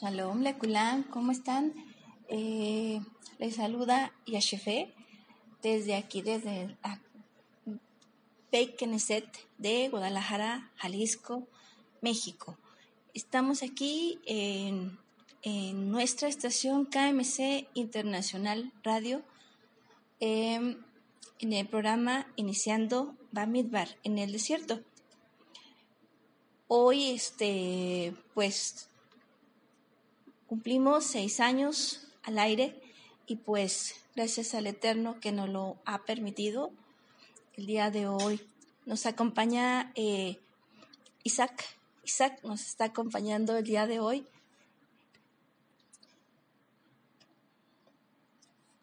Shalom, Lekulam, ¿cómo están? Eh, les saluda Yashefe desde aquí, desde Knesset de Guadalajara, Jalisco, México. Estamos aquí en, en nuestra estación KMC Internacional Radio, em, en el programa Iniciando Bamidbar en el desierto. Hoy, este, pues, Cumplimos seis años al aire y pues gracias al Eterno que nos lo ha permitido, el día de hoy nos acompaña eh, Isaac. Isaac nos está acompañando el día de hoy.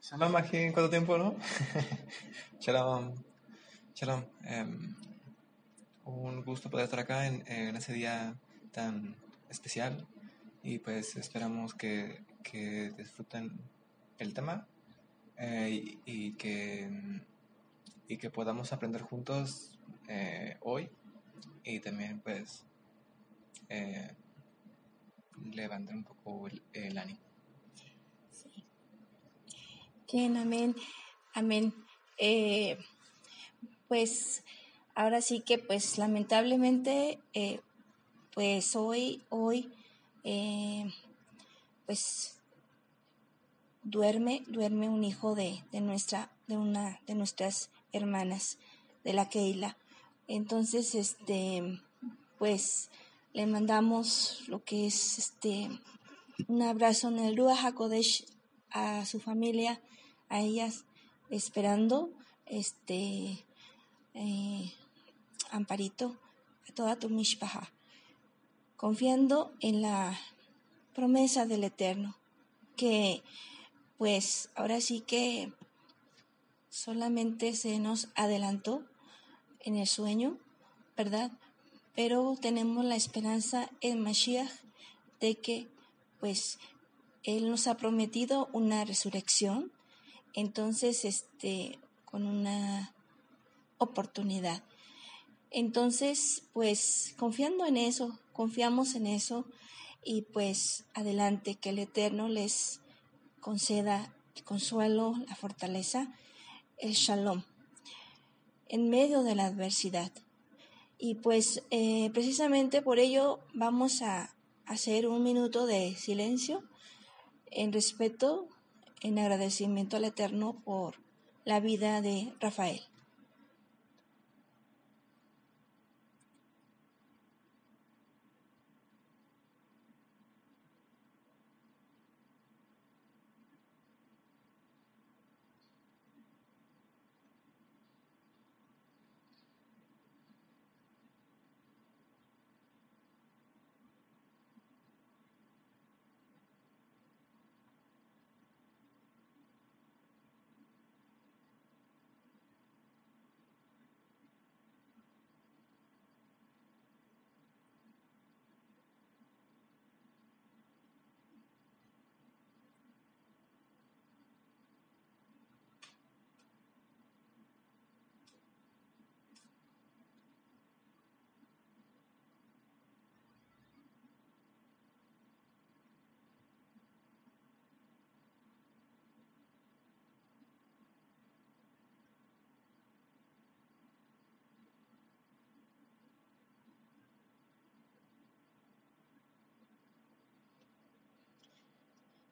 Shalom, aquí en cuánto tiempo, ¿no? Shalom. Shalom. Em, un gusto poder estar acá en, en ese día tan especial y pues esperamos que, disfruten el tema eh, y, que, y que podamos aprender juntos eh, hoy y también pues eh, levantar un poco el, ánimo. Sí. Bien, amén, amén. pues ahora sí que pues lamentablemente pues hoy, hoy eh, pues duerme, duerme un hijo de, nuestra, de una de nuestras hermanas de la Keila. Entonces, este, pues le mandamos lo que es este un abrazo en el Ruach HaKodesh a su familia, a ellas, esperando este eh, amparito a toda tu mishpaha confiando en la promesa del Eterno, que pues ahora sí que solamente se nos adelantó en el sueño, ¿verdad? Pero tenemos la esperanza en Mashiach de que pues Él nos ha prometido una resurrección, entonces este, con una oportunidad. Entonces, pues confiando en eso, confiamos en eso y pues adelante, que el Eterno les conceda el consuelo, la fortaleza, el shalom en medio de la adversidad. Y pues eh, precisamente por ello vamos a hacer un minuto de silencio en respeto, en agradecimiento al Eterno por la vida de Rafael.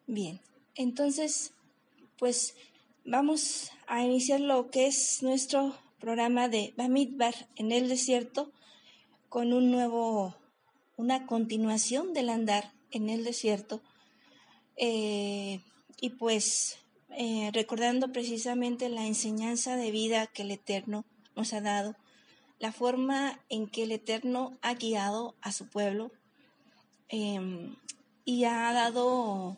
Bien, entonces, pues vamos a iniciar lo que es nuestro programa de Bamidbar en el desierto con un nuevo, una continuación del andar en el desierto. Eh, y pues eh, recordando precisamente la enseñanza de vida que el Eterno nos ha dado, la forma en que el Eterno ha guiado a su pueblo em, y ha dado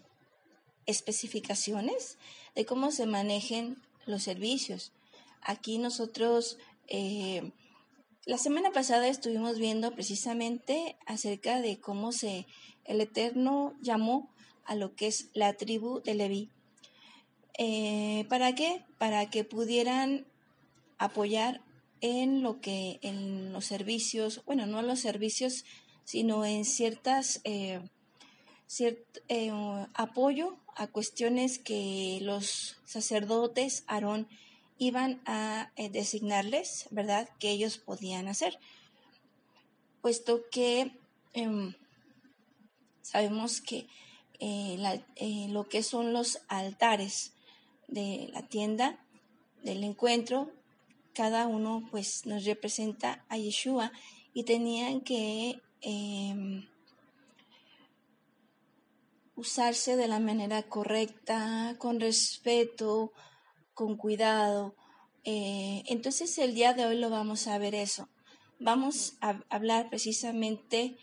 especificaciones de cómo se manejen los servicios. Aquí nosotros, eh, la semana pasada estuvimos viendo precisamente acerca de cómo se, el Eterno llamó a lo que es la tribu de Leví. Eh, ¿Para qué? Para que pudieran apoyar en lo que, en los servicios, bueno, no en los servicios, sino en ciertas eh, eh, apoyo a cuestiones que los sacerdotes Aarón iban a eh, designarles, ¿verdad? Que ellos podían hacer. Puesto que em, sabemos que eh, lo que son los altares de la tienda del encuentro, cada uno pues nos representa a Yeshua y tenían que em, usarse de la manera correcta, con respeto, con cuidado. Eh, entonces el día de hoy lo vamos a ver eso. Vamos a hablar precisamente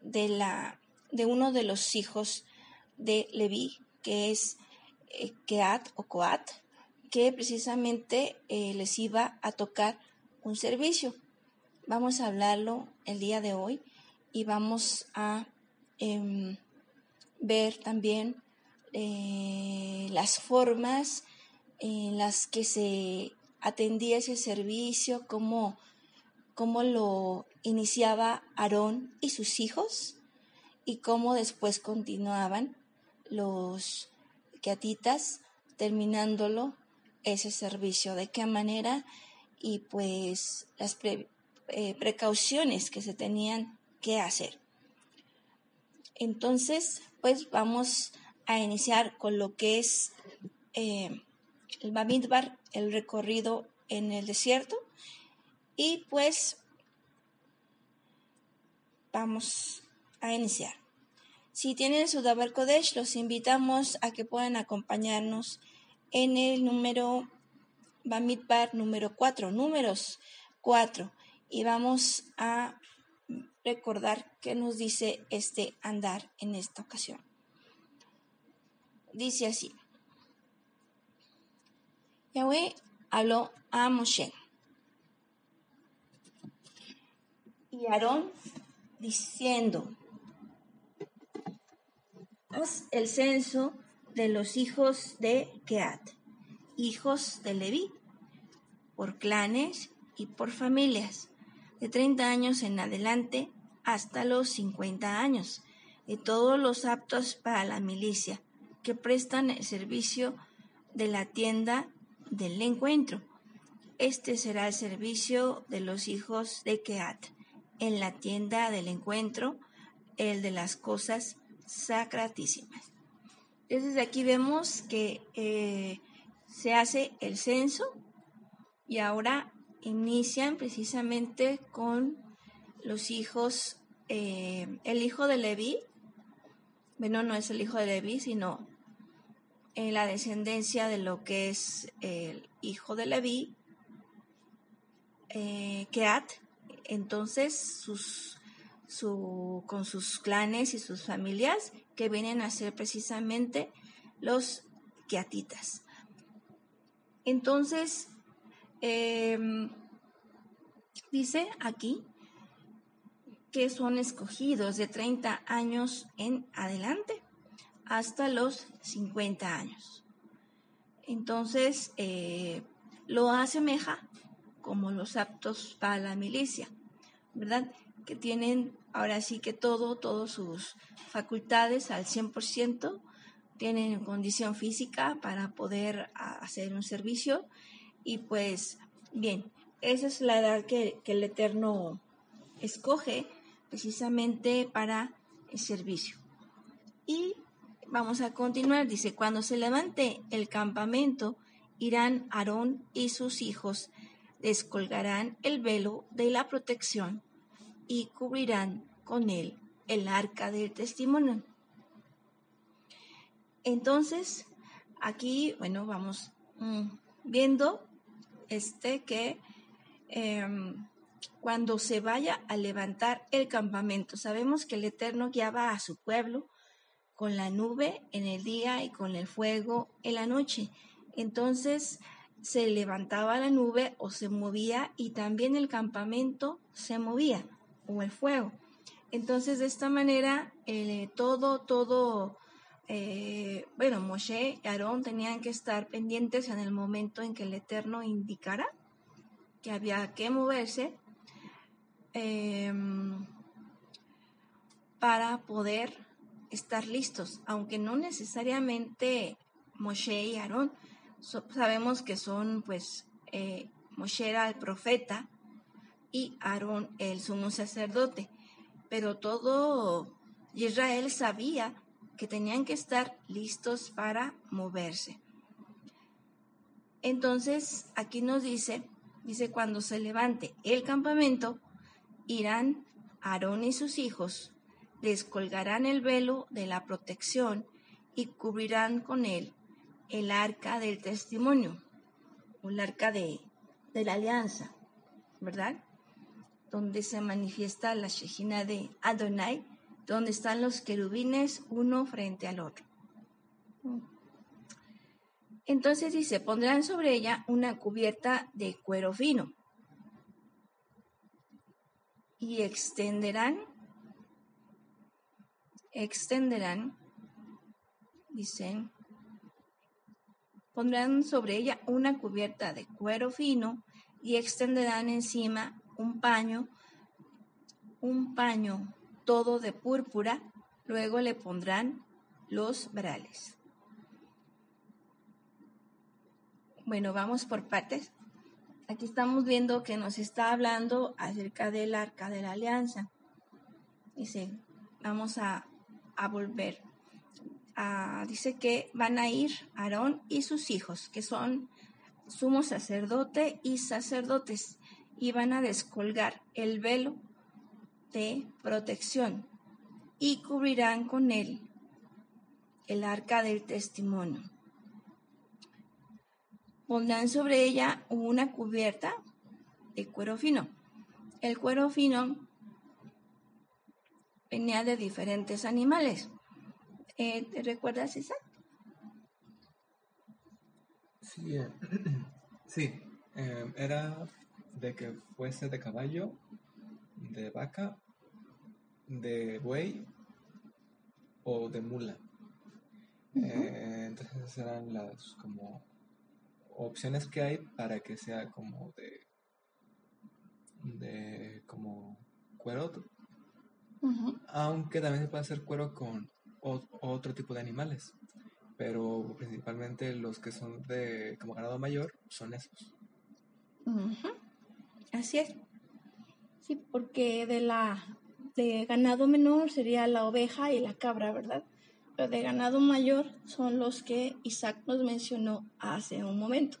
de la de uno de los hijos de Leví, que es eh, Keat o Coat, que precisamente eh, les iba a tocar un servicio. Vamos a hablarlo el día de hoy y vamos a em, ver también eh, las formas en las que se atendía ese servicio, cómo, cómo lo iniciaba Aarón y sus hijos y cómo después continuaban los queatitas terminándolo ese servicio, de qué manera y pues las eh, precauciones que se tenían que hacer. Entonces, pues vamos a iniciar con lo que es eh, el Bamidbar, el recorrido en el desierto. Y pues vamos a iniciar. Si tienen su Dabar Kodesh, los invitamos a que puedan acompañarnos en el número Bamidbar número 4, números 4. Y vamos a recordar qué nos dice este andar en esta ocasión. Dice así. Yahweh habló a Moshe. Y Aarón diciendo, haz el censo de los hijos de Keat, hijos de Leví, por clanes y por familias, de 30 años en adelante hasta los 50 años, de todos los aptos para la milicia, que prestan el servicio de la tienda del encuentro. Este será el servicio de los hijos de Keat en la tienda del encuentro, el de las cosas sacratísimas. Entonces aquí vemos que eh, se hace el censo y ahora inician precisamente con los hijos eh, el hijo de Leví, bueno, no es el hijo de Leví, sino en la descendencia de lo que es el hijo de Leví, eh, Keat, entonces sus, su, con sus clanes y sus familias que vienen a ser precisamente los Keatitas. Entonces, em, dice aquí son escogidos de 30 años en adelante hasta los 50 años. Entonces, eh, lo asemeja como los aptos para la milicia, ¿verdad? Que tienen ahora sí que todo, todas sus facultades al 100%, tienen condición física para poder hacer un servicio y pues bien, esa es la edad que el Eterno escoge precisamente para el servicio. Y vamos a continuar, dice, cuando se levante el campamento, irán Aarón y sus hijos, descolgarán el velo de la protección y cubrirán con él el arca del testimonio. Entonces, aquí, bueno, vamos mm, viendo este que em, cuando se vaya a levantar el campamento. Sabemos que el Eterno guiaba a su pueblo con la nube en el día y con el fuego en la noche. Entonces se levantaba la nube o se movía y también el campamento se movía o el fuego. Entonces de esta manera todo, todo, eh, bueno, Moshe y Aarón tenían que estar pendientes en el momento en que el Eterno indicara que había que moverse Em, para poder estar listos, aunque no necesariamente Moshe y Aarón, sabemos que son pues eh, Moshe era el profeta y Aarón el sumo sacerdote, pero todo Israel sabía que tenían que estar listos para moverse. Entonces, aquí nos dice, dice, cuando se levante el campamento, irán Aarón y sus hijos, descolgarán el velo de la protección y cubrirán con él el arca del testimonio, o el arca de, de la alianza, ¿verdad? Donde se manifiesta la Shejina de Adonai, donde están los querubines uno frente al otro. Entonces dice, pondrán sobre ella una cubierta de cuero fino y extenderán, extenderán, dicen, pondrán sobre ella una cubierta de cuero fino y extenderán encima un paño, un paño todo de púrpura, luego le pondrán los brales. Bueno, vamos por partes. Aquí estamos viendo que nos está hablando acerca del arca de la alianza. Dice, vamos a, volver. dice que van a ir Aarón y sus hijos, que son sumo sacerdote y sacerdotes, y van a descolgar el velo de protección y cubrirán con él el arca del testimonio pondrán sobre ella una cubierta de cuero fino. El cuero fino venía de diferentes animales. Eh, ¿Te recuerdas, Isaac? Sí, eh, sí eh, era de que fuese de caballo, de vaca, de buey o de mula. entonces eran las como opciones que hay para que sea como de, de como cuero. Aunque también se puede hacer cuero con otro tipo de animales. Pero principalmente los que son de como ganado mayor son esos. Así es. Sí, porque de la de ganado menor sería la oveja y la cabra, ¿verdad? De ganado mayor son los que Isaac nos mencionó hace un momento,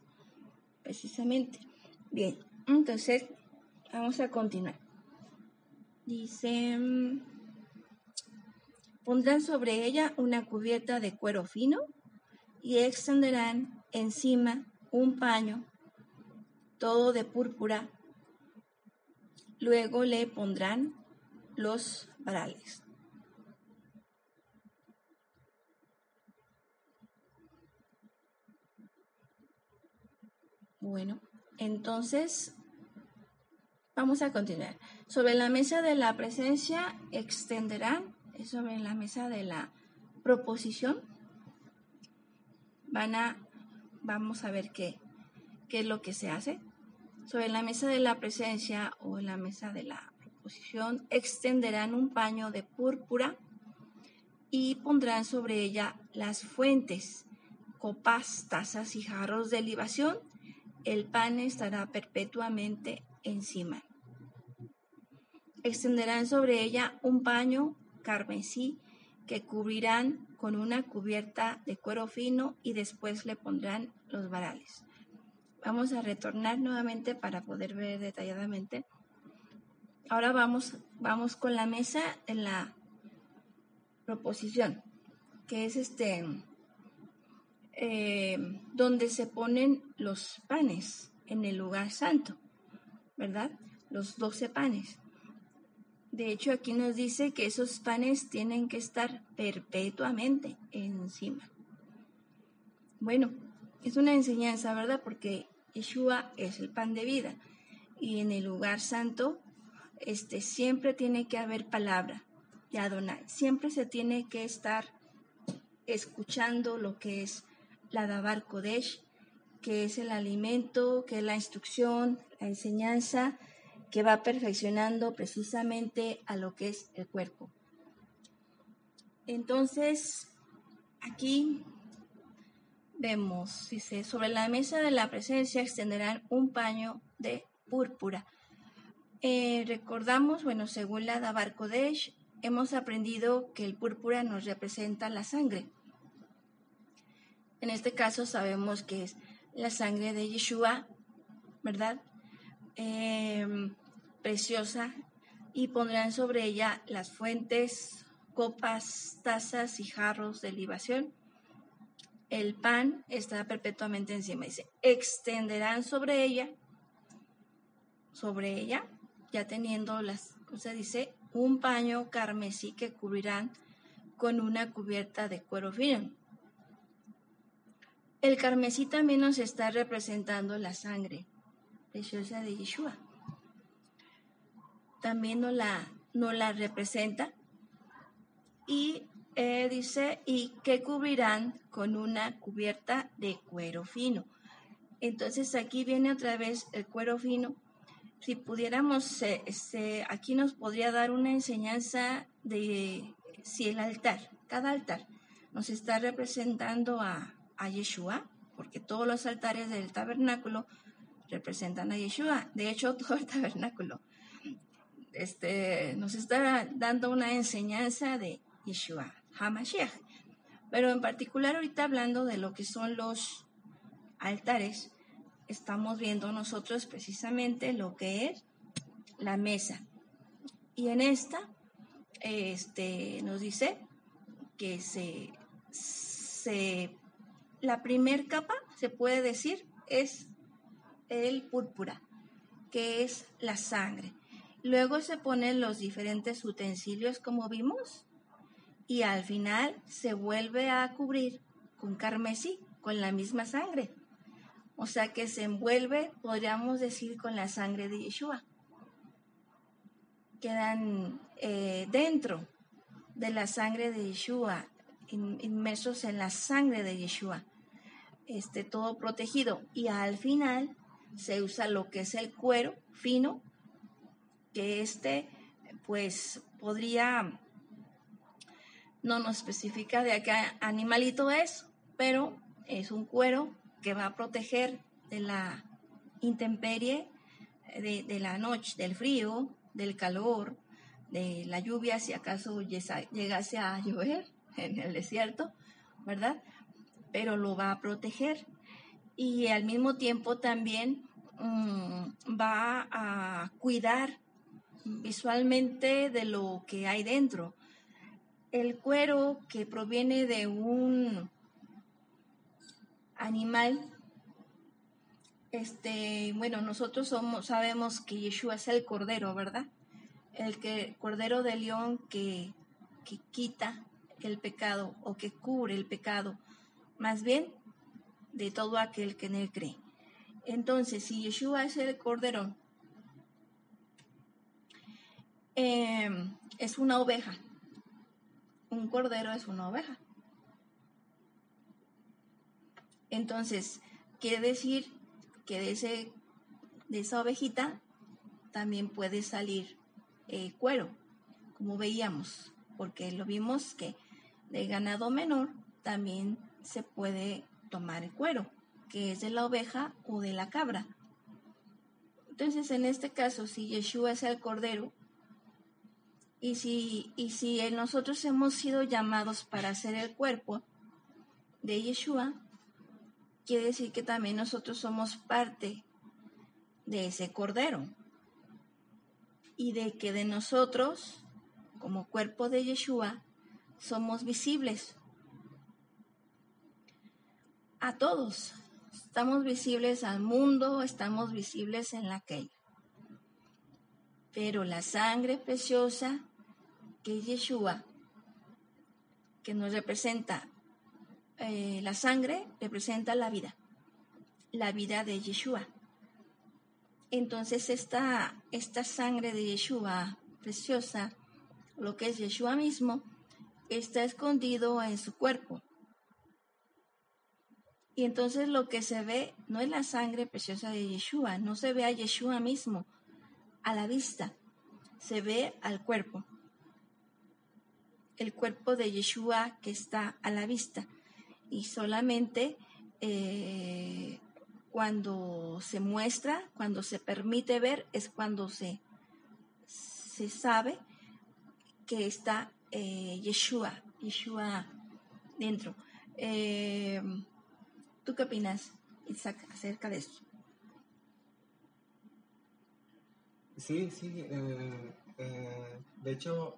precisamente. Bien, entonces vamos a continuar. Dice, mm, pondrán sobre ella una cubierta de cuero fino y extenderán encima un paño, todo de púrpura. Luego le pondrán los varales. Bueno, entonces vamos a continuar. Sobre la mesa de la presencia extenderán, sobre la mesa de la proposición, van a, vamos a ver qué, qué es lo que se hace. Sobre la mesa de la presencia o en la mesa de la proposición extenderán un paño de púrpura y pondrán sobre ella las fuentes, copas, tazas y jarros de libación el pan estará perpetuamente encima. Extenderán sobre ella un paño carmesí que cubrirán con una cubierta de cuero fino y después le pondrán los varales. Vamos a retornar nuevamente para poder ver detalladamente. Ahora vamos, vamos con la mesa en la proposición, que es este eh, donde se ponen los panes en el lugar santo, ¿verdad? Los doce panes. De hecho, aquí nos dice que esos panes tienen que estar perpetuamente encima. Bueno, es una enseñanza, ¿verdad? Porque Yeshua es el pan de vida y en el lugar santo este siempre tiene que haber palabra de Adonai. Siempre se tiene que estar escuchando lo que es la Dabar Kodesh, que es el alimento, que es la instrucción, la enseñanza que va perfeccionando precisamente a lo que es el cuerpo. Entonces, aquí vemos, dice, sobre la mesa de la presencia extenderán un paño de púrpura. Eh, recordamos, bueno, según la Dabar Kodesh, hemos aprendido que el púrpura nos representa la sangre. En este caso sabemos que es la sangre de Yeshua, ¿verdad? Em, preciosa, y pondrán sobre ella las fuentes, copas, tazas y jarros de libación. El pan está perpetuamente encima. Dice, extenderán sobre ella, sobre ella, ya teniendo las, o dice, un paño carmesí que cubrirán con una cubierta de cuero fino. El carmesí también nos está representando la sangre preciosa de Yeshua. También nos la, la representa. Y eh, dice, y que cubrirán con una cubierta de cuero fino. Entonces aquí viene otra vez el cuero fino. Si pudiéramos, aquí nos podría dar una enseñanza de si el altar, cada altar, nos está representando a, a Yeshua, porque todos los altares del tabernáculo representan a Yeshua. De hecho, todo el tabernáculo este, nos está dando una enseñanza de Yeshua, Hamashiach. Pero en particular ahorita hablando de lo que son los altares, estamos viendo nosotros precisamente lo que es la mesa. Y en esta este, nos dice que se, se la primer capa, se puede decir, es el púrpura, que es la sangre. Luego se ponen los diferentes utensilios como vimos y al final se vuelve a cubrir con carmesí, con la misma sangre. O sea que se envuelve, podríamos decir, con la sangre de Yeshua. Quedan eh, dentro de la sangre de Yeshua inmersos en la sangre de Yeshua, este, todo protegido. Y al final se usa lo que es el cuero fino, que este, pues, podría, no nos especifica de qué animalito es, pero es un cuero que va a proteger de la intemperie, de, de la noche, del frío, del calor, de la lluvia, si acaso llegase a llover en el desierto, ¿verdad? Pero lo va a proteger y al mismo tiempo también mm, va a cuidar visualmente de lo que hay dentro. El cuero que proviene de un animal, este, bueno, nosotros somos, sabemos que Yeshua es el cordero, ¿verdad? El que, cordero de león que, que quita el pecado o que cubre el pecado, más bien de todo aquel que en él cree. Entonces, si Yeshua es el cordero, em, es una oveja. Un cordero es una oveja. Entonces, quiere decir que de, ese, de esa ovejita también puede salir eh, cuero, como veíamos, porque lo vimos que de ganado menor también se puede tomar el cuero, que es de la oveja o de la cabra. Entonces, en este caso, si Yeshua es el cordero, y si, y si nosotros hemos sido llamados para ser el cuerpo de Yeshua, quiere decir que también nosotros somos parte de ese cordero. Y de que de nosotros, como cuerpo de Yeshua, somos visibles a todos. Estamos visibles al mundo, estamos visibles en la calle. Pero la sangre preciosa que es Yeshua, que nos representa, eh, la sangre representa la vida, la vida de Yeshua. Entonces esta, esta sangre de Yeshua preciosa, lo que es Yeshua mismo, está escondido en su cuerpo. Y entonces lo que se ve no es la sangre preciosa de Yeshua, no se ve a Yeshua mismo a la vista, se ve al cuerpo. el cuerpo de Yeshua que está a la vista y solamente eh, cuando se muestra, cuando se permite ver, es cuando se, se sabe que está eh, Yeshua, Yeshua dentro. Eh, ¿Tú qué opinas, Isaac, acerca de esto? Sí, sí. Eh, eh, de hecho,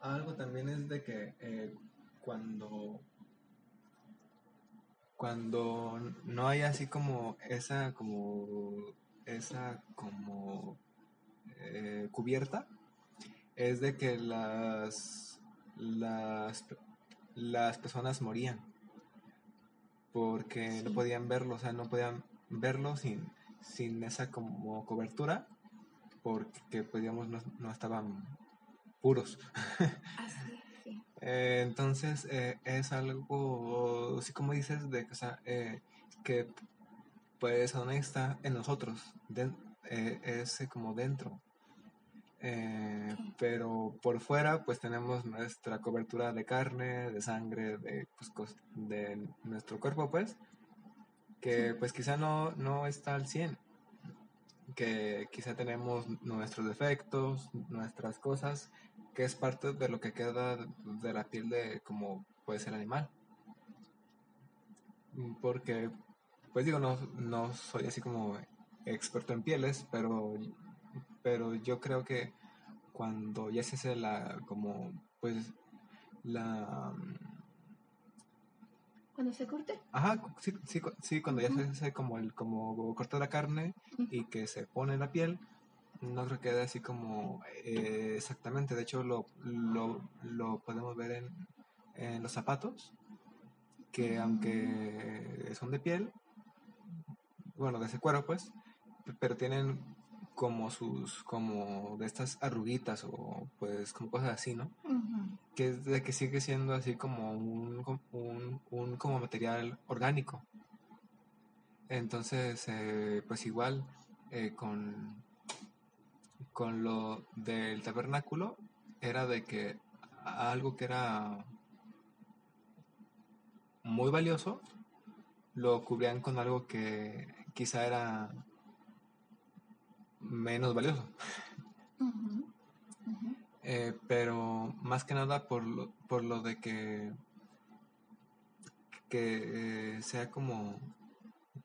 algo también es de que eh, cuando cuando no hay así como esa como esa como cubierta es de que las las las personas morían porque no podían verlo o sea no podían verlo sin sin esa como cobertura porque pues digamos no, estaban puros. Eh, entonces eh, es algo, así como dices, de o sea, eh, que pues aún está en nosotros, es como dentro. Pero por fuera pues tenemos nuestra cobertura de carne, de sangre, de, pues, de nuestro cuerpo pues, que pues quizá no, no está al 100 que quizá tenemos nuestros defectos, nuestras cosas, que es parte de lo que queda de la piel de como puede ser animal. Porque, pues digo, no, no soy así como experto en pieles, pero, pero yo creo que cuando ya se hace la, como, pues, la cuando se corte. Ajá, sí, sí, sí cuando ya se hace como el como corta la carne y que se pone la piel, no creo que quede así como eh, exactamente. De hecho, lo, lo, podemos ver en, en, los zapatos, que aunque son de piel, bueno, de ese cuero pues, pero tienen como sus, como de estas arruguitas o pues como cosas así, ¿no? Que es de que sigue siendo así como un, un, como material orgánico. Entonces, eh, pues igual eh, con, con lo del tabernáculo era de que algo que era muy valioso lo cubrían con algo que quizá era menos valioso. Eh, pero más que nada por lo, por lo de que, que eh, sea como,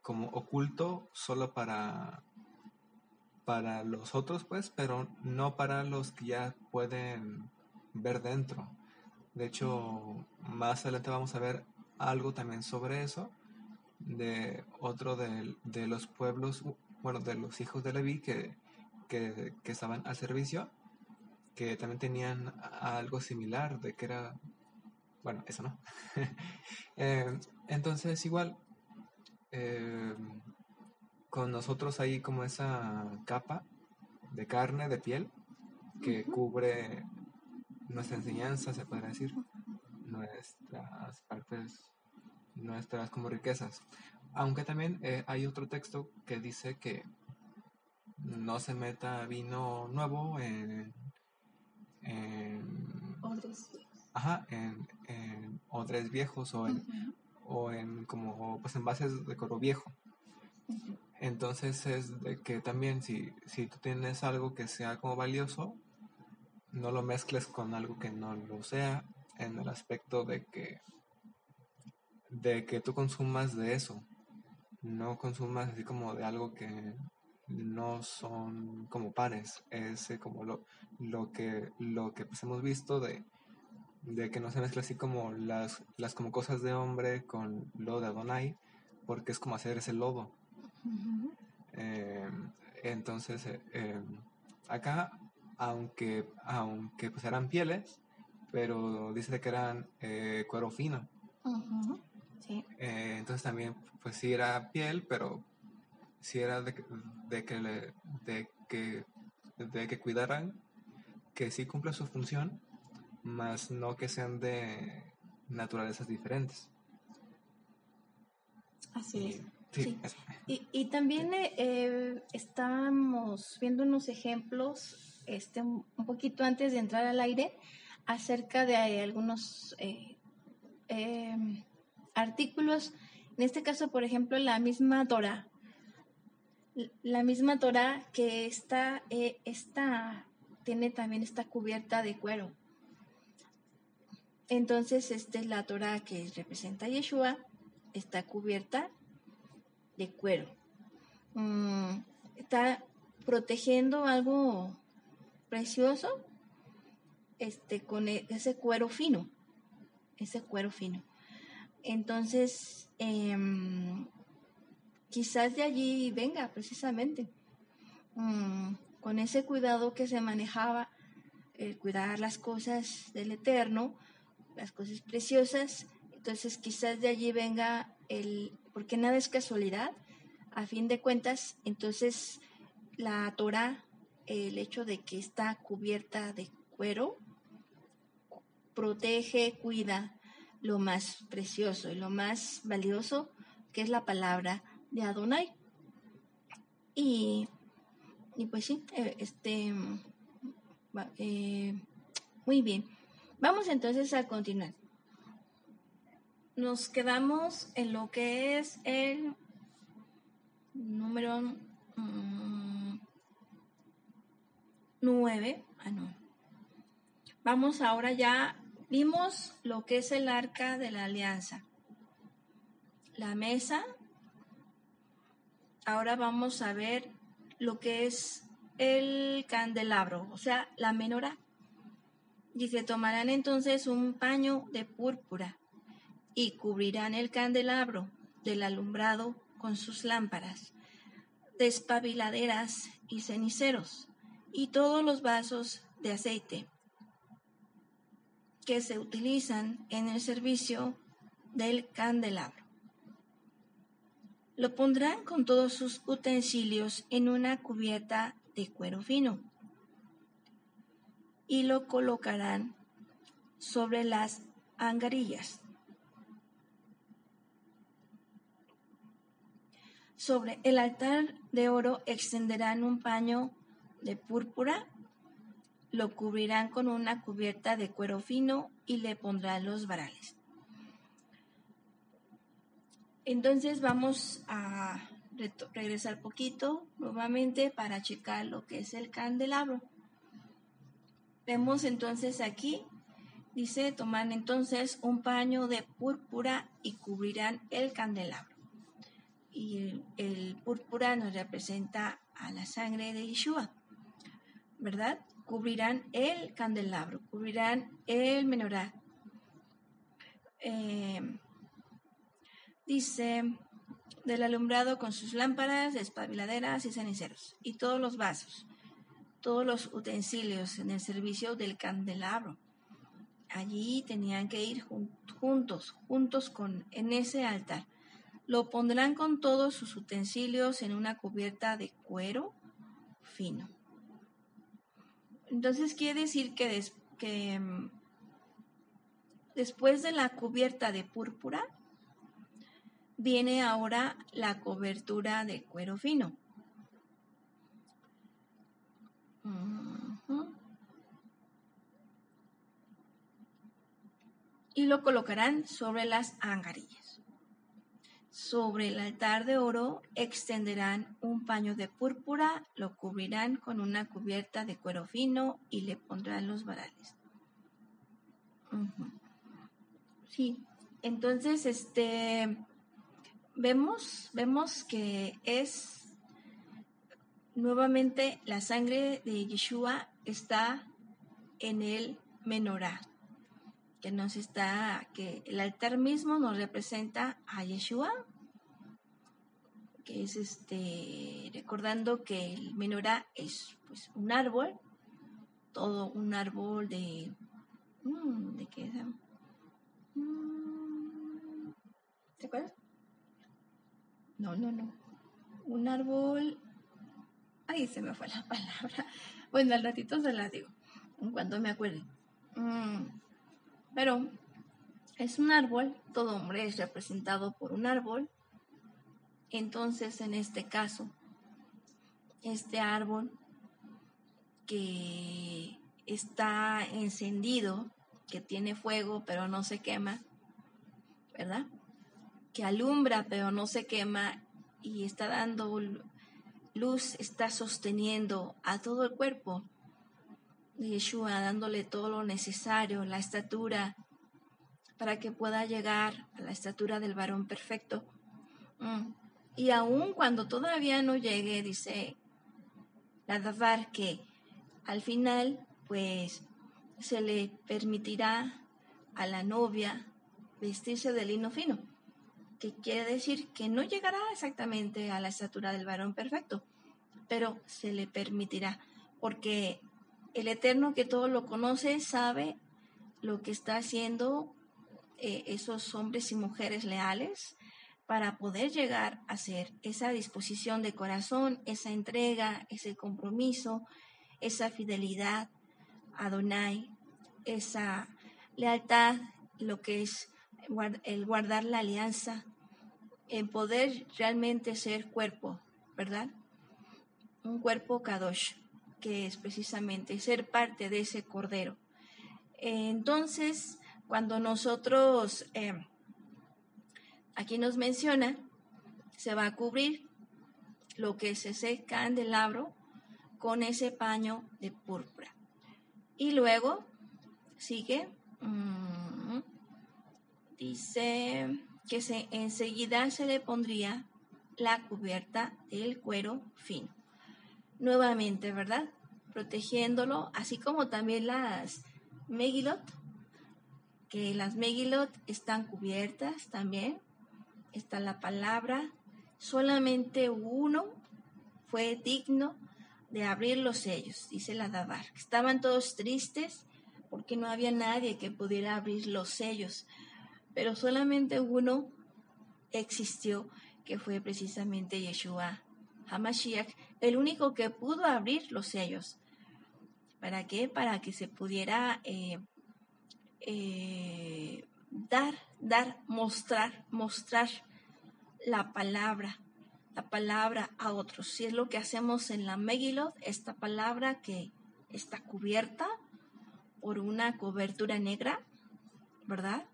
como oculto solo para, para los otros, pues, pero no para los que ya pueden ver dentro. De hecho, más adelante vamos a ver algo también sobre eso, de otro de, de los pueblos bueno, de los hijos de Leví que, que, estaban al servicio, que también tenían algo similar, de que era, bueno, eso no. Eh, entonces, igual, eh, con nosotros hay como esa capa de carne, de piel, que cubre nuestra enseñanza, se podría decir, nuestras partes, nuestras como riquezas. Aunque también eh, hay otro texto que dice que no se meta vino nuevo en, en odres Ajá, en, en odres viejos o en, o en como pues en bases de coro viejo. Entonces es de que también si, si tú tienes algo que sea como valioso, no lo mezcles con algo que no lo sea en el aspecto de que de que tú consumas de eso no consumas así como de algo que no son como pares. Es eh, como lo, lo que, lo que pues hemos visto de, de que no se mezcla así como las, las como cosas de hombre con lo de Adonai, porque es como hacer ese lodo. Em, entonces, eh, acá, aunque, aunque pues eran pieles, pero dice que eran eh, cuero fino. Eh, entonces también, pues sí era piel, pero sí era de, de que, le, de, que, de que cuidaran que sí cumpla su función, más no que sean de naturalezas diferentes. Así es. Sí, Y, y, también eh, eh, estamos viendo unos ejemplos este, un poquito antes de entrar al aire acerca de algunos eh, em, artículos. En este caso, por ejemplo, la misma Torah. La misma Torah que está, eh, está, tiene también esta cubierta de cuero. Entonces, esta es la Torah que representa a Yeshua, está cubierta de cuero. Mm, está protegiendo algo precioso este, con e, ese cuero fino, ese cuero fino. Entonces, em, quizás de allí venga precisamente, mm, con ese cuidado que se manejaba, el cuidar las cosas del Eterno, las cosas preciosas, entonces quizás de allí venga el, porque nada es casualidad, a fin de cuentas, entonces la Torah, el hecho de que está cubierta de cuero, protege, cuida lo más precioso y lo más valioso, que es la palabra de Adonai. Y, y pues sí, eh, este, eh, muy bien. Vamos entonces a continuar. Nos quedamos en lo que es el número 9. Mm, ah, no. Vamos ahora ya, vimos lo que es el arca de la alianza. La mesa. Ahora vamos a ver lo que es el candelabro, o sea, la menorá. Dice, tomarán entonces un paño de púrpura y cubrirán el candelabro del alumbrado con sus lámparas, despabiladeras y ceniceros, y todos los vasos de aceite que se utilizan en el servicio del candelabro. Lo pondrán con todos sus utensilios en una cubierta de cuero fino y lo colocarán sobre las angarillas. Sobre el altar de oro extenderán un paño de púrpura, lo cubrirán con una cubierta de cuero fino y le pondrán los varales. Entonces vamos a regresar poquito nuevamente para checar lo que es el candelabro. Vemos entonces aquí, dice, toman entonces un paño de púrpura y cubrirán el candelabro. Y el, púrpura nos representa a la sangre de Yeshua, ¿verdad? Cubrirán el candelabro, cubrirán el menorá. Eh, dice, del alumbrado con sus lámparas, espabiladeras y ceniceros, y todos los vasos todos los utensilios en el servicio del candelabro. Allí tenían que ir juntos, juntos con en ese altar. Lo pondrán con todos sus utensilios en una cubierta de cuero fino. Entonces quiere decir que, mm, después de la cubierta de púrpura, viene ahora la cobertura de cuero fino. Y lo colocarán sobre las angarillas. Sobre el altar de oro extenderán un paño de púrpura, lo cubrirán con una cubierta de cuero fino y le pondrán los varales. Sí, entonces este vemos, vemos que es Nuevamente la sangre de Yeshua está en el menorá, que nos está, que el altar mismo nos representa a Yeshua, que es este, recordando que el menorá es pues un árbol, todo un árbol de, mm, ¿de qué es? Mm. No, no, no. Un árbol Ay, se me fue la palabra. Bueno, al ratito se la digo, cuando me acuerde. Mm, pero es un árbol, todo hombre es representado por un árbol. Entonces, en este caso, este árbol que está encendido, que tiene fuego pero no se quema, ¿verdad? Que alumbra pero no se quema y está dando luz, está sosteniendo a todo el cuerpo de Yeshua, dándole todo lo necesario, la estatura, para que pueda llegar a la estatura del varón perfecto. Mm. Y aun cuando todavía no llegue, dice la Davar que al final, pues se le permitirá a la novia vestirse de lino fino, que quiere decir que no llegará exactamente a la estatura del varón perfecto, pero se le permitirá, porque el Eterno que todo lo conoce sabe lo que está haciendo eh, esos hombres y mujeres leales para poder llegar a ser esa disposición de corazón, esa entrega, ese compromiso, esa fidelidad a Donai, esa lealtad, lo que es el guardar la alianza, en poder realmente ser cuerpo, ¿verdad? Un cuerpo kadosh, que es precisamente ser parte de ese cordero. Entonces, cuando nosotros, eh, aquí nos menciona, se va a cubrir lo que es ese candelabro con ese paño de púrpura. Y luego sigue, mm, dice que se, enseguida se le pondría la cubierta del cuero fino. Nuevamente, ¿verdad? Protegiéndolo, así como también las megilot, que las megilot están cubiertas también. Está la palabra. Solamente uno fue digno de abrir los sellos, dice la Dabar. Estaban todos tristes porque no había nadie que pudiera abrir los sellos, pero solamente uno existió, que fue precisamente Yeshua Hamashiach, el único que pudo abrir los sellos. ¿Para qué? Para que se pudiera eh, eh, dar, dar, mostrar, mostrar la palabra la palabra a otros. Si es lo que hacemos en la Megilot, esta palabra que está cubierta por una cobertura negra, ¿verdad?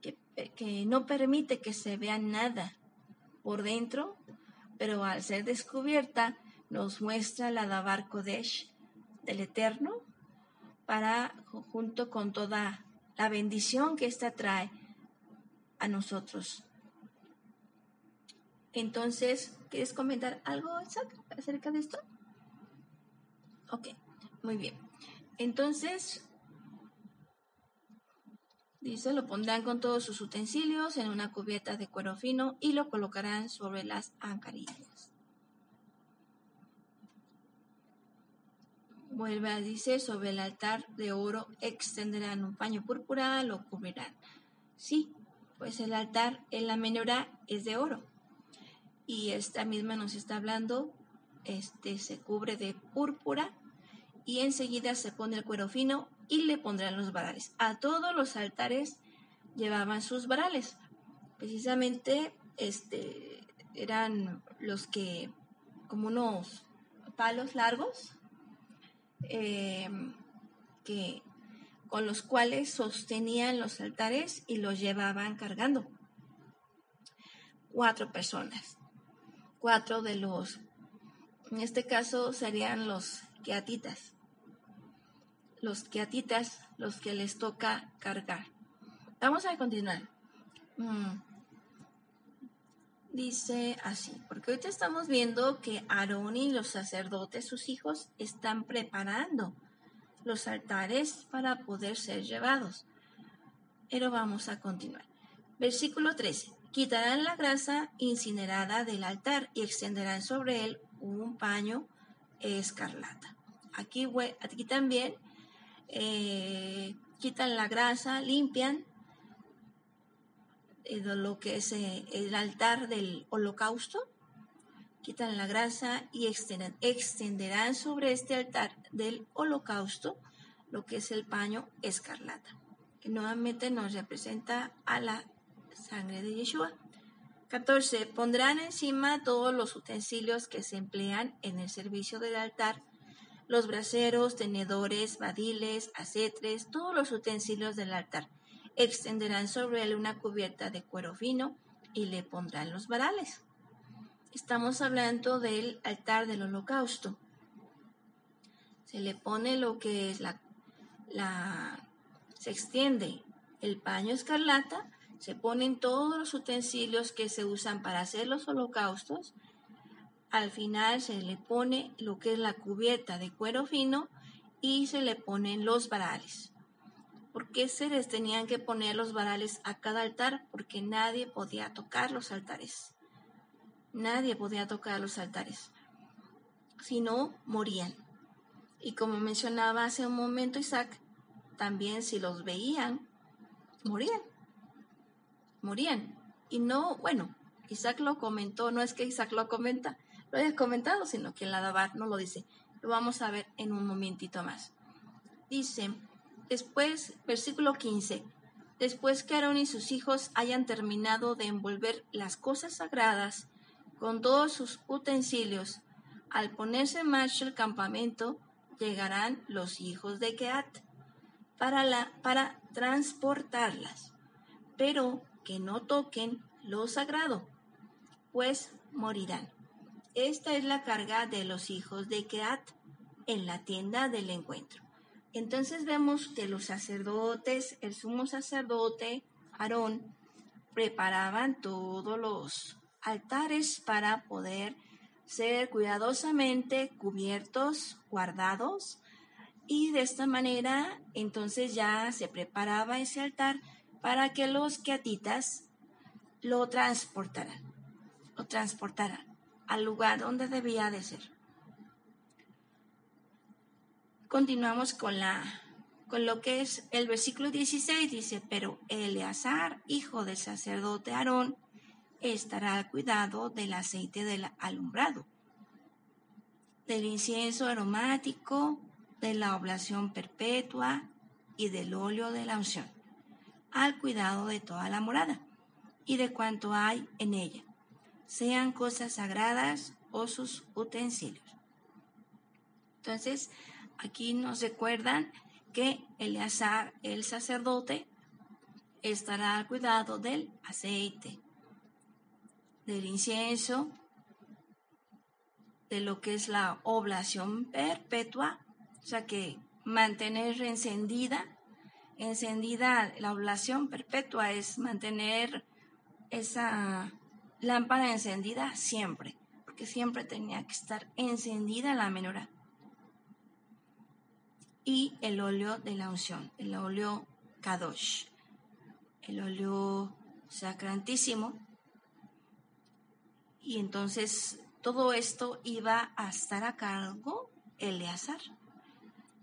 Que, que no permite que se vea nada por dentro, pero al ser descubierta nos muestra la Dabar Kodesh del Eterno para junto con toda la bendición que ésta trae a nosotros. Entonces, ¿quieres comentar algo, Isaac, acerca de esto? Ok, muy bien. Entonces, dice, lo pondrán con todos sus utensilios en una cubierta de cuero fino y lo colocarán sobre las ancarillas. Vuelve a decir, sobre el altar de oro extenderán un paño púrpura, lo cubrirán. Sí, pues el altar en la menorá es de oro y esta misma nos está hablando, este se cubre de púrpura y enseguida se pone el cuero fino y le pondrán los varales. A todos los altares llevaban sus varales. Precisamente este eran los que como unos palos largos eh, que con los cuales sostenían los altares y los llevaban cargando. Cuatro personas cuatro de los, en este caso serían los queatitas, los queatitas los que les toca cargar. Vamos a continuar. Mm. Dice así, porque ahorita estamos viendo que Aarón y los sacerdotes, sus hijos, están preparando los altares para poder ser llevados. Pero vamos a continuar. Versículo 13. Quitarán la grasa incinerada del altar y extenderán sobre él un paño escarlata. Aquí, aquí también eh, quitan la grasa, limpian eh, lo que es eh, el altar del holocausto, quitan la grasa y extenderán sobre este altar del holocausto lo que es el paño escarlata, que nuevamente nos representa a la sangre de Yeshua. 14. Pondrán encima todos los utensilios que se emplean en el servicio del altar, los braseros, tenedores, badiles, acetres, todos los utensilios del altar. Extenderán sobre él una cubierta de cuero fino y le pondrán los varales. Estamos hablando del altar del holocausto. Se le pone lo que es la, la se extiende el paño escarlata, se ponen todos los utensilios que se usan para hacer los holocaustos. Al final se le pone lo que es la cubierta de cuero fino y se le ponen los varales. ¿Por qué se les tenían que poner los varales a cada altar? Porque nadie podía tocar los altares. Nadie podía tocar los altares. Si no, morían. Y como mencionaba hace un momento Isaac, también si los veían, morían. Morían. Y no, bueno, Isaac lo comentó, no es que Isaac lo comenta, lo haya comentado, sino que en la Dabar no lo dice. Lo vamos a ver en un momentito más. Dice, después, versículo 15, después que Aarón y sus hijos hayan terminado de envolver las cosas sagradas con todos sus utensilios, al ponerse en marcha el campamento, llegarán los hijos de Keat para, la, para transportarlas, pero que no toquen lo sagrado, pues morirán. Esta es la carga de los hijos de Keat en la tienda del encuentro. Entonces vemos que los sacerdotes, el sumo sacerdote, Aarón, preparaban todos los altares para poder ser cuidadosamente cubiertos, guardados, y de esta manera entonces ya se preparaba ese altar para que los queatitas lo transportaran, lo transportaran al lugar donde debía de ser. Continuamos con la con lo que es el versículo 16 dice, pero Eleazar, hijo del sacerdote Aarón, estará al cuidado del aceite del alumbrado, del incienso aromático, de la oblación perpetua y del óleo de la unción, al cuidado de toda la morada y de cuanto hay en ella, sean cosas sagradas o sus utensilios. Entonces, aquí nos recuerdan que Eleazar, el sacerdote, estará al cuidado del aceite, del incienso, de lo que es la oblación perpetua o sea que mantener encendida, encendida la oblación perpetua es mantener esa lámpara encendida siempre, porque siempre tenía que estar encendida la menorá. Y el óleo de la unción, el óleo kadosh, el óleo sacrantísimo. Y entonces todo esto iba a estar a cargo Eleazar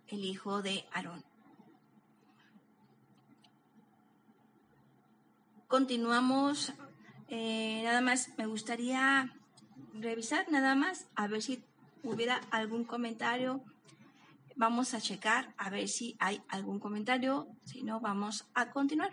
el hijo de Aarón. Continuamos, eh, nada más me gustaría revisar nada más a ver si hubiera algún comentario. Vamos a checar a ver si hay algún comentario, si no vamos a continuar.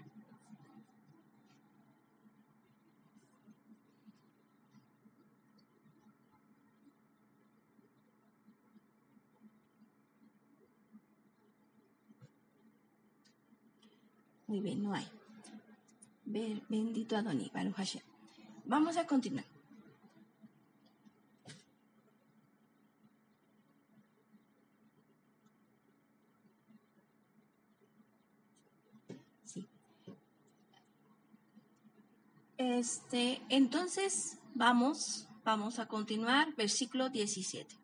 Muy bien, no hay. Bendito Adoni, Baruch Hashem. Vamos a continuar. Este, entonces, vamos, vamos a continuar, versículo 17.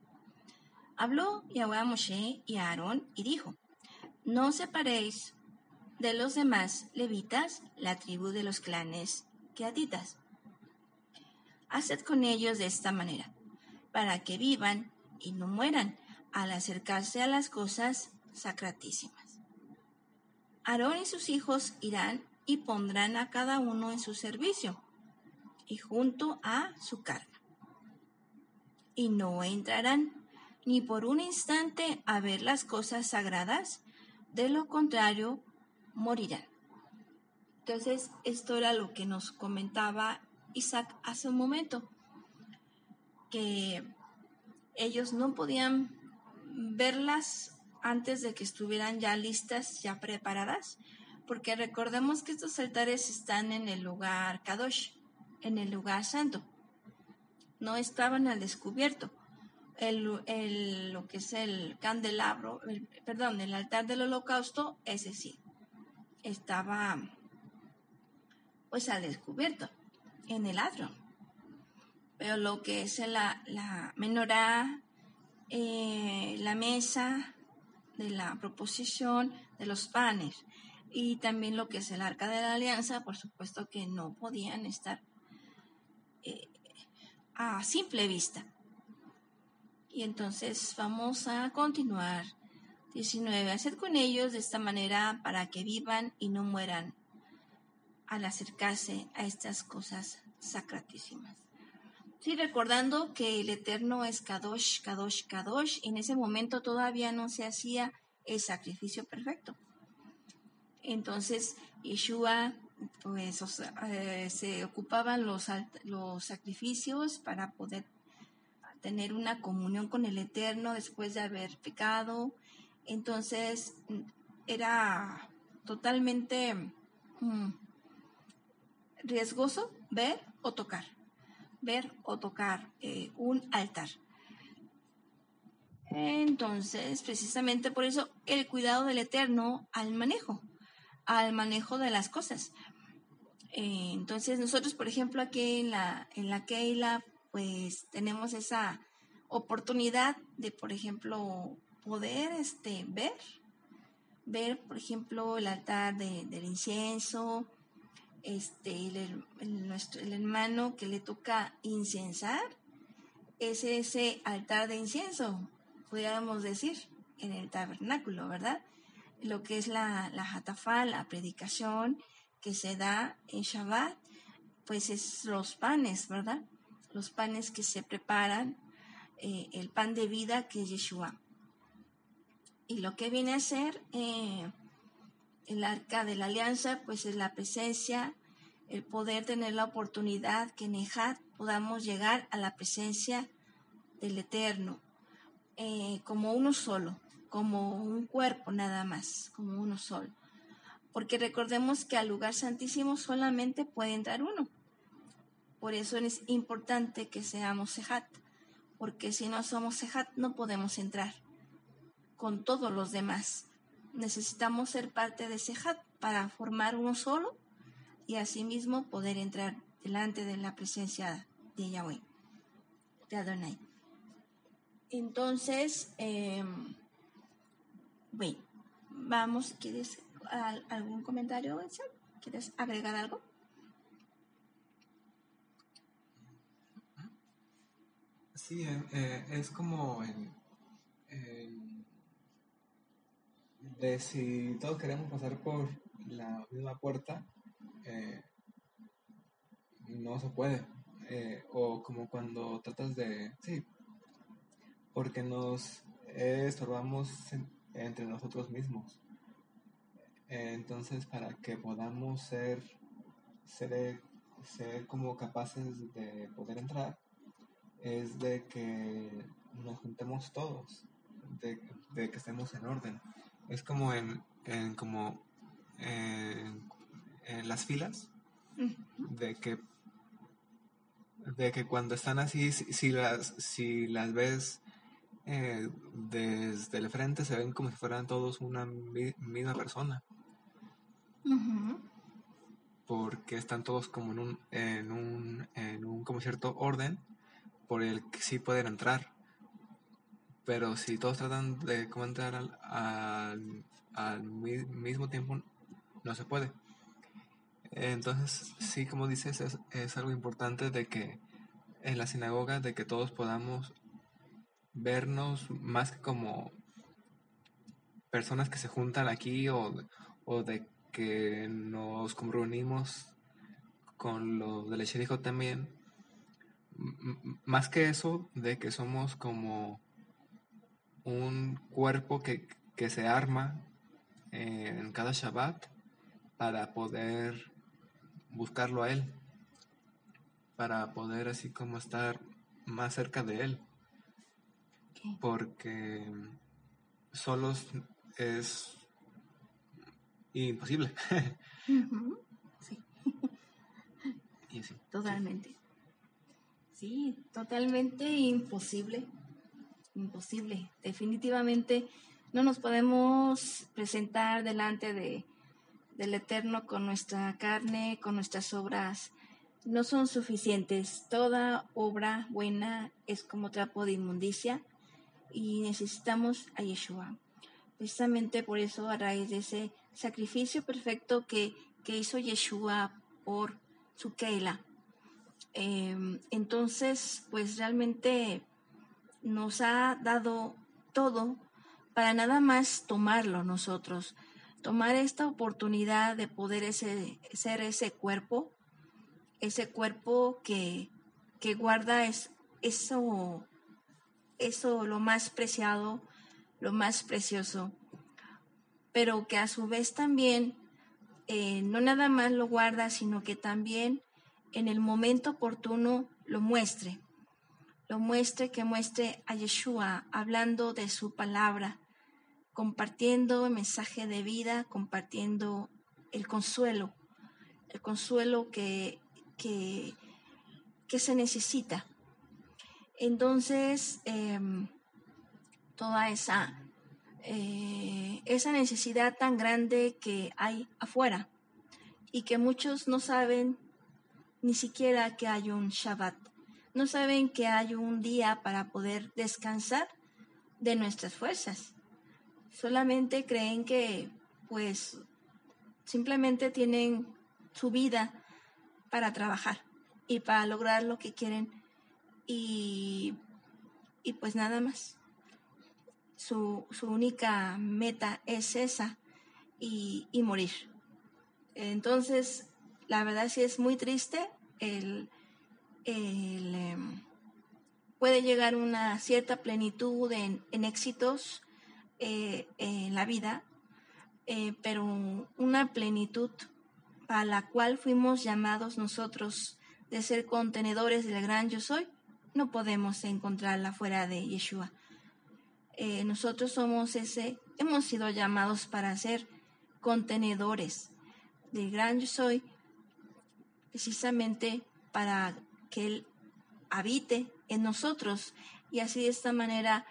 Habló Yahweh a Moshe y a Aarón y dijo, no separéis de los demás levitas, la tribu de los clanes queaditas. Haced con ellos de esta manera, para que vivan y no mueran al acercarse a las cosas sacratísimas. Aarón y sus hijos irán y pondrán a cada uno en su servicio y junto a su carga. Y no entrarán ni por un instante a ver las cosas sagradas, de lo contrario morirán. Entonces, esto era lo que nos comentaba Isaac hace un momento, que ellos no podían verlas antes de que estuvieran ya listas, ya preparadas, porque recordemos que estos altares están en el lugar Kadosh, en el lugar santo. No estaban al descubierto. El, lo que es el candelabro, perdón, el altar del holocausto, ese sí, estaba pues al descubierto, en el atrio. Pero lo que es la, la menorá, eh, la mesa de la proposición de los panes y también lo que es el arca de la alianza, por supuesto que no podían estar eh, a simple vista. Y entonces vamos a continuar. 19. Haced con ellos de esta manera para que vivan y no mueran al acercarse a estas cosas sacratísimas. Sí, recordando que el Eterno es Kadosh, Kadosh, Kadosh, en ese momento todavía no se hacía el sacrificio perfecto. Entonces, Yeshua, pues, eh, se ocupaban los, los sacrificios para poder tener una comunión con el Eterno después de haber pecado. Entonces, era totalmente mm, riesgoso ver o tocar ver o tocar eh, un altar. Entonces, precisamente por eso el cuidado del Eterno al manejo, al manejo de las cosas. Eh, entonces, nosotros, por ejemplo, aquí en la, en la Keila, pues tenemos esa oportunidad de, por ejemplo, poder este, ver, ver, por ejemplo, el altar del incienso, este, el, nuestro, el hermano que le toca incensar es ese altar de incienso, podríamos decir, en el tabernáculo, ¿verdad? Lo que es la, la la predicación que se da en Shabbat, pues es los panes, ¿verdad? Los panes que se preparan, eh, el pan de vida que es Yeshua. Y lo que viene a ser eh, el arca de la alianza, pues es la presencia, el poder tener la oportunidad que en Ejad podamos llegar a la presencia del Eterno, eh, como uno solo, como un cuerpo nada más, como uno solo. Porque recordemos que al lugar santísimo solamente puede entrar uno. Por eso es importante que seamos Sejat, porque si no somos Sejat no podemos entrar con todos los demás necesitamos ser parte de Sejat para formar uno solo y asimismo poder entrar delante de la presencia de Yahweh, de Adonai. Entonces, em, bueno, vamos, ¿quieres algún comentario, ¿Quieres agregar algo? Sí, eh, eh, es como el de si todos queremos pasar por la misma puerta, eh, no se puede. Eh, o como cuando tratas de... Sí, porque nos estorbamos entre nosotros mismos. entonces, para que podamos ser, ser, ser como capaces de poder entrar, es de que nos juntemos todos, de, de que estemos en orden es como en, en como en, las filas de que de que cuando están así si, las si las ves eh, desde el frente se ven como si fueran todos una misma persona. Porque están todos como en un en un en un como cierto orden por el que sí pueden entrar pero si todos tratan de comentar al, al, mismo tiempo, no se puede. Entonces, sí, como dices, es, es, algo importante de que en la sinagoga, de que todos podamos vernos más que como personas que se juntan aquí o, o de que nos reunimos con lo del Echerijo también. más que eso, de que somos como un cuerpo que, se arma en cada Shabbat para poder buscarlo a Él, para poder así como estar más cerca de Él. Porque solos es imposible. Sí. Totalmente. Sí, totalmente imposible. Imposible. Definitivamente no nos podemos presentar delante de, del Eterno con nuestra carne, con nuestras obras. No son suficientes. Toda obra buena es como trapo de inmundicia y necesitamos a Yeshua. Precisamente por eso, a raíz de ese sacrificio perfecto que, hizo Yeshua por su Keila, em, entonces, pues realmente nos ha dado todo para nada más tomarlo nosotros, tomar esta oportunidad de poder ese, ser ese cuerpo, ese cuerpo que, que guarda es, eso eso lo más preciado, lo más precioso, pero que a su vez también eh, no nada más lo guarda, sino que también en el momento oportuno lo muestre, lo muestre, que muestre a Yeshua hablando de su palabra, compartiendo el mensaje de vida, compartiendo el consuelo, el consuelo que, que, que se necesita. Entonces, em, toda esa, eh, esa necesidad tan grande que hay afuera y que muchos no saben ni siquiera que hay un Shabbat, no saben que hay un día para poder descansar de nuestras fuerzas. Solamente creen que pues simplemente tienen su vida para trabajar y para lograr lo que quieren y, pues nada más. Su, única meta es esa y, morir. Entonces, la verdad sí es muy triste. El, em, puede llegar una cierta plenitud en, éxitos eh, en la vida, eh, pero una plenitud para la cual fuimos llamados nosotros de ser contenedores del gran yo soy, no podemos encontrarla fuera de Yeshua. Eh, nosotros somos ese, hemos sido llamados para ser contenedores del gran yo soy, precisamente para que Él habite en nosotros y así de esta manera,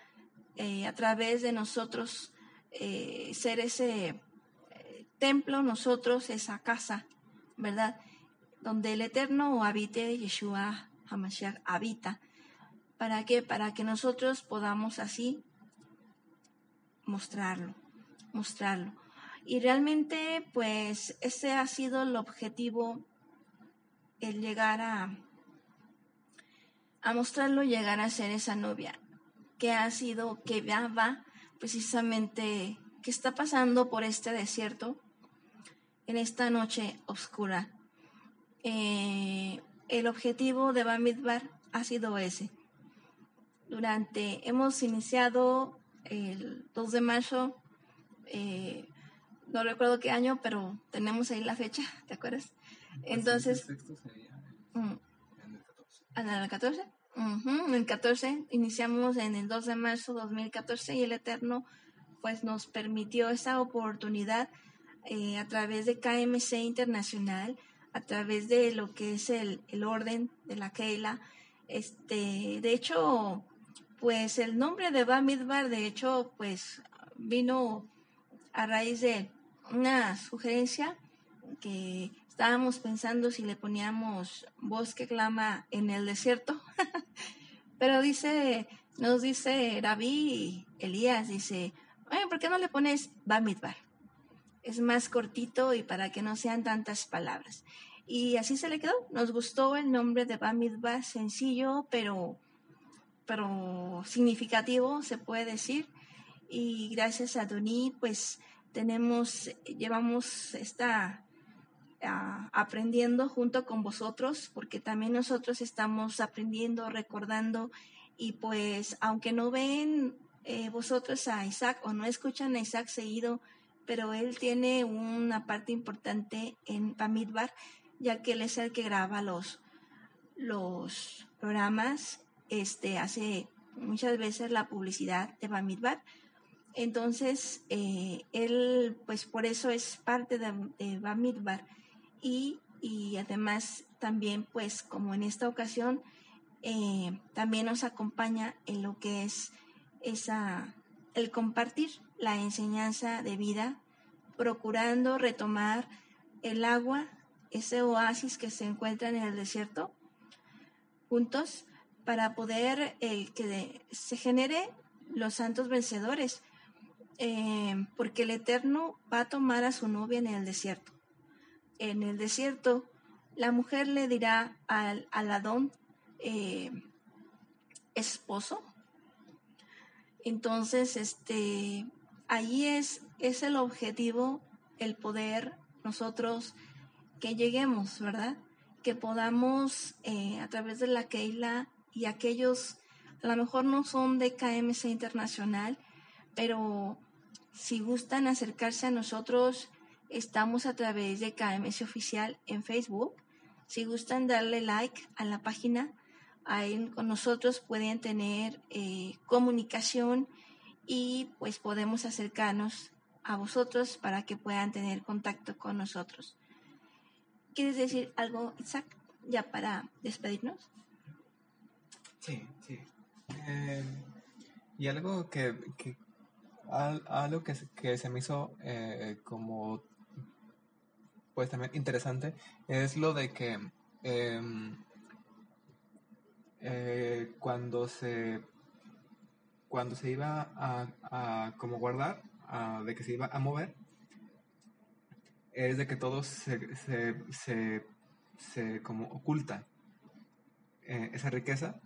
eh, a través de nosotros, eh, ser ese templo, nosotros, esa casa, ¿verdad? Donde el Eterno habite, Yeshua Hamashiach habita ¿Para qué? Para que nosotros podamos así mostrarlo, mostrarlo. Y realmente, pues, ese ha sido el objetivo, el llegar a, a mostrarlo, llegar a ser esa novia, que ha sido, que ya va precisamente, que está pasando por este desierto, en esta noche oscura. Eh, el objetivo de Bamidbar ha sido ese, durante, hemos iniciado el 2 de marzo, eh, no recuerdo qué año, pero tenemos ahí la fecha, ¿te acuerdas? Entonces... ¿En el 14? En el 14 iniciamos en el 2 de marzo 2014 y el Eterno pues nos permitió esa oportunidad eh, a través de KMC Internacional, a través de lo que es el, el orden de la Keila. Este, de hecho, pues el nombre de Bamidbar, de hecho, pues vino a raíz de una sugerencia que estábamos pensando si le poníamos bosque clama en el desierto. Pero dice, nos dice Rabí Elías, dice, ¿por qué no le pones Bamidbar? Es más cortito y para que no sean tantas palabras. Y así se le quedó. Nos gustó el nombre de Bamidbar, sencillo, pero pero significativo, se puede decir. Y gracias a Doni, pues tenemos, llevamos esta ah, aprendiendo junto con vosotros, porque también nosotros estamos aprendiendo, recordando, y pues aunque no ven eh, vosotros a Isaac o no escuchan a Isaac seguido, pero él tiene una parte importante en Pamidbar, ya que él es el que graba los, los programas este, hace muchas veces la publicidad de Bamidbar. Entonces, eh, él, pues por eso es parte de, de Bamidbar. Y, y, además también, pues como en esta ocasión, eh, también nos acompaña en lo que es esa, el compartir la enseñanza de vida, procurando retomar el agua, ese oasis que se encuentra en el desierto, juntos, para poder eh, que se genere los santos vencedores, eh, porque el Eterno va a tomar a su novia en el desierto. En el desierto, la mujer le dirá al, Adón, eh, esposo. Entonces, este, ahí es, es el objetivo, el poder nosotros que lleguemos, ¿verdad? Que podamos eh, a través de la Keila y aquellos, a lo mejor no son de KMC Internacional, pero si gustan acercarse a nosotros, estamos a través de KMS Oficial en Facebook. Si gustan darle like a la página, ahí con nosotros pueden tener eh, comunicación y pues podemos acercarnos a vosotros para que puedan tener contacto con nosotros. ¿Quieres decir algo, Isaac, ya para despedirnos? Sí, sí. Eh, y algo que, que algo que, que, se me hizo eh, como pues también interesante es lo de que em, eh, cuando se cuando se iba a, a como guardar de que se iba a mover es de que todo se, se, se, se como oculta eh, esa riqueza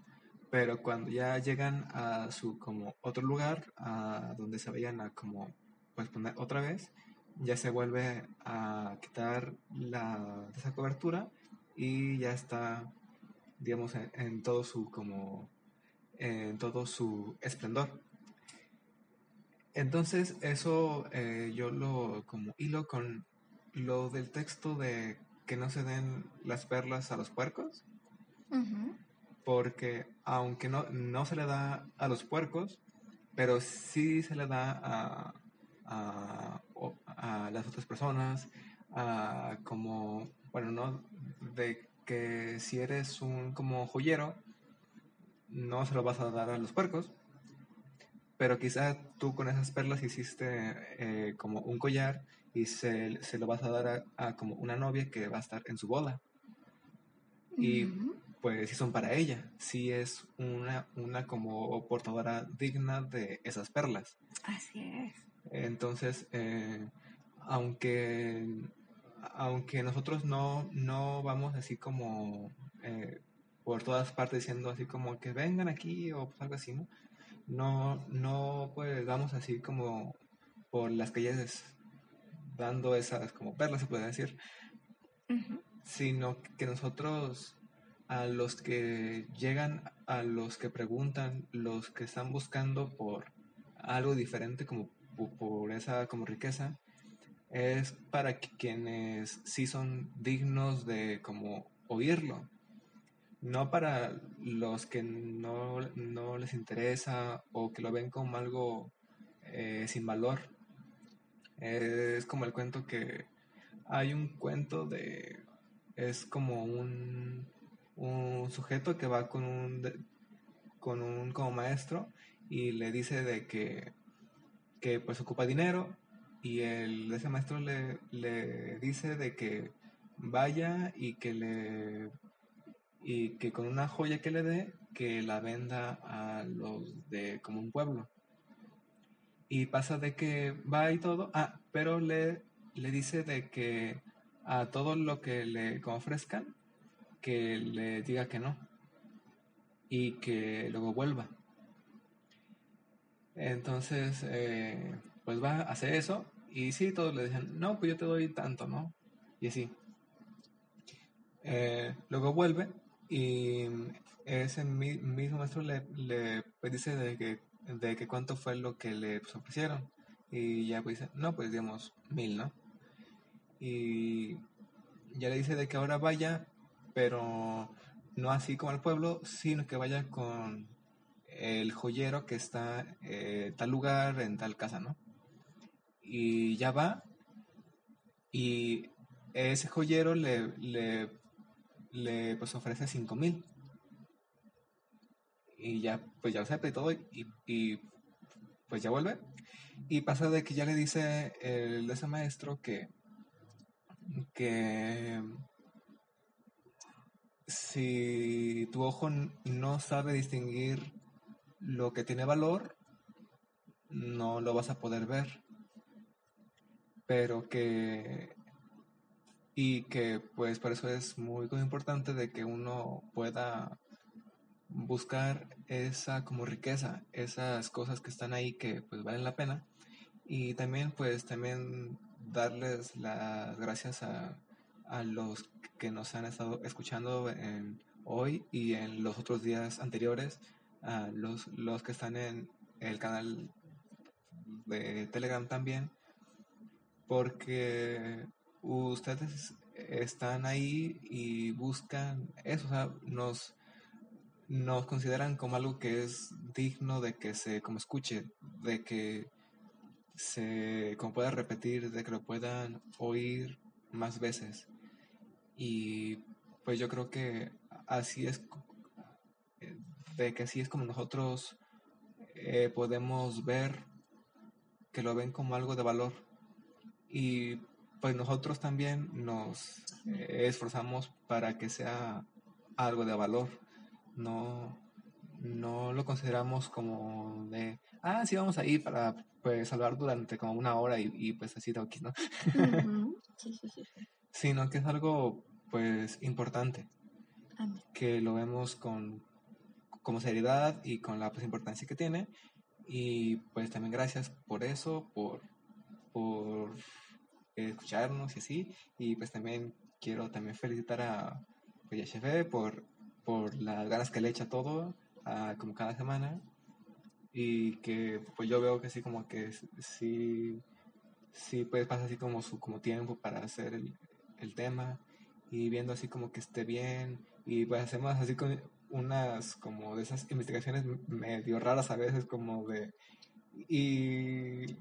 pero cuando ya llegan a su como otro lugar a donde se vayan a como pues poner otra vez ya se vuelve a quitar la esa cobertura y ya está digamos en, todo su como en todo su esplendor. Entonces eso eh, yo lo como hilo con lo del texto de que no se den las perlas a los puercos porque aunque no, no se le da a los puercos, pero sí se le da a, a, las otras personas, a como, bueno, no, de que si eres un como joyero, no se lo vas a dar a los puercos, pero quizás tú con esas perlas hiciste eh, como un collar y se, se, lo vas a dar a, como una novia que va a estar en su boda. Y pues sí son para ella, sí es una, una como portadora digna de esas perlas. Así es. Entonces, eh, aunque, aunque nosotros no, no vamos así como eh, por todas partes diciendo así como que vengan aquí o pues algo así, ¿no? No, no pues vamos así como por las calles dando esas como perlas, se puede decir, sino que nosotros a los que llegan, a los que preguntan, los que están buscando por algo diferente como por esa como riqueza, es para quienes sí son dignos de como oírlo, no para los que no, no les interesa o que lo ven como algo eh, sin valor. Es como el cuento que hay un cuento de, es como un un sujeto que va con un, con un como maestro y le dice de que, que pues ocupa dinero y el, ese maestro le, le dice de que vaya y que le y que con una joya que le dé que la venda a los de como un pueblo y pasa de que va y todo ah pero le le dice de que a todo lo que le ofrezcan que le diga que no y que luego vuelva. Entonces, eh, pues va a hacer eso y sí, todos le dicen, no, pues yo te doy tanto, ¿no? Y así. Eh, luego vuelve y ese mismo maestro le, le pues, dice de que, de cuánto fue lo que le pues, ofrecieron. Y ya pues dice, no, pues digamos mil, ¿no? Y ya le dice de que ahora vaya pero no así como el pueblo, sino que vaya con el joyero que está en tal lugar, en tal casa, ¿no? Y ya va y ese joyero le, le, le pues ofrece cinco mil. Y ya, pues ya lo sepa y todo, y, y pues ya vuelve. Y pasa de que ya le dice el, ese maestro que, que si tu ojo no sabe distinguir lo que tiene valor, no lo vas a poder ver. Pero que y que pues por eso es muy, importante de que uno pueda buscar esa como riqueza, esas cosas que están ahí que pues valen la pena. Y también pues también darles las gracias a, a los que nos han estado escuchando en, hoy y en los otros días anteriores, a los, los que están en el canal de Telegram también, porque ustedes están ahí y buscan eso, o sea, nos, nos consideran como algo que es digno de que se como escuche, de que se como pueda repetir, de que lo puedan oír más veces. Y pues yo creo que así es, de que así es como nosotros eh, podemos ver que lo ven como algo de valor. Y pues nosotros también nos eh, esforzamos para que sea algo de valor. No, no lo consideramos como de, ah, sí, vamos ahí para pues salvar durante como una hora y, pues así de aquí, ¿no? sí, sí, sí. Sino que es algo pues importante. Que lo vemos con como seriedad y con la pues, importancia que tiene. Y pues también gracias por eso, por, por escucharnos y así. Y pues también quiero también felicitar a pues, por, por las ganas que le echa todo, como cada semana. Y que pues yo veo que sí, como que sí, sí pues pasa así como su como tiempo para hacer el, el tema y viendo así como que esté bien y pues hacemos así con unas como de esas investigaciones medio raras a veces como de y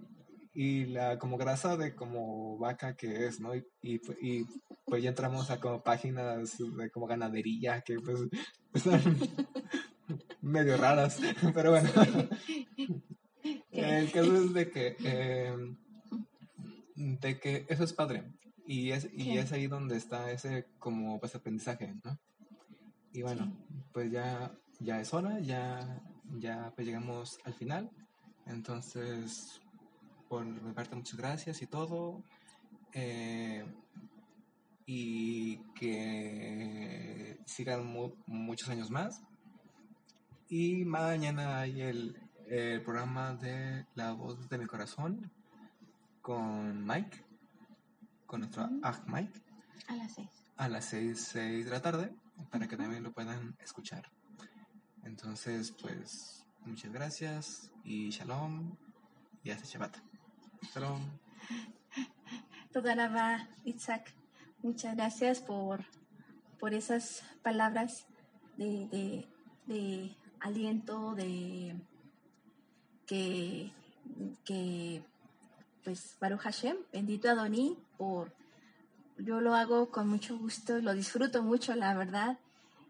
y la como grasa de como vaca que es, ¿no? Y, y, pues ya entramos a como páginas de como ganadería que pues están medio raras, pero bueno. El caso es de que em, de que eso es padre y es y es ahí donde está ese como pues aprendizaje, ¿no? Y bueno, pues ya ya es hora, ya ya pues llegamos al final. Entonces, por mi parte, muchas gracias y todo. Eh, y que sigan muchos años más. Y mañana hay el, programa de La Voz de mi Corazón con Mike, con nuestro Ag Mike. A las seis. A las seis, seis de la tarde, para que también lo puedan escuchar. Entonces, pues, muchas gracias y shalom y hasta Shabbat. Shalom. Toda Isaac. Muchas gracias por, por esas palabras de, aliento, de que, que pues Baruch Hashem, bendito Adoní, por yo lo hago con mucho gusto, lo disfruto mucho, la verdad.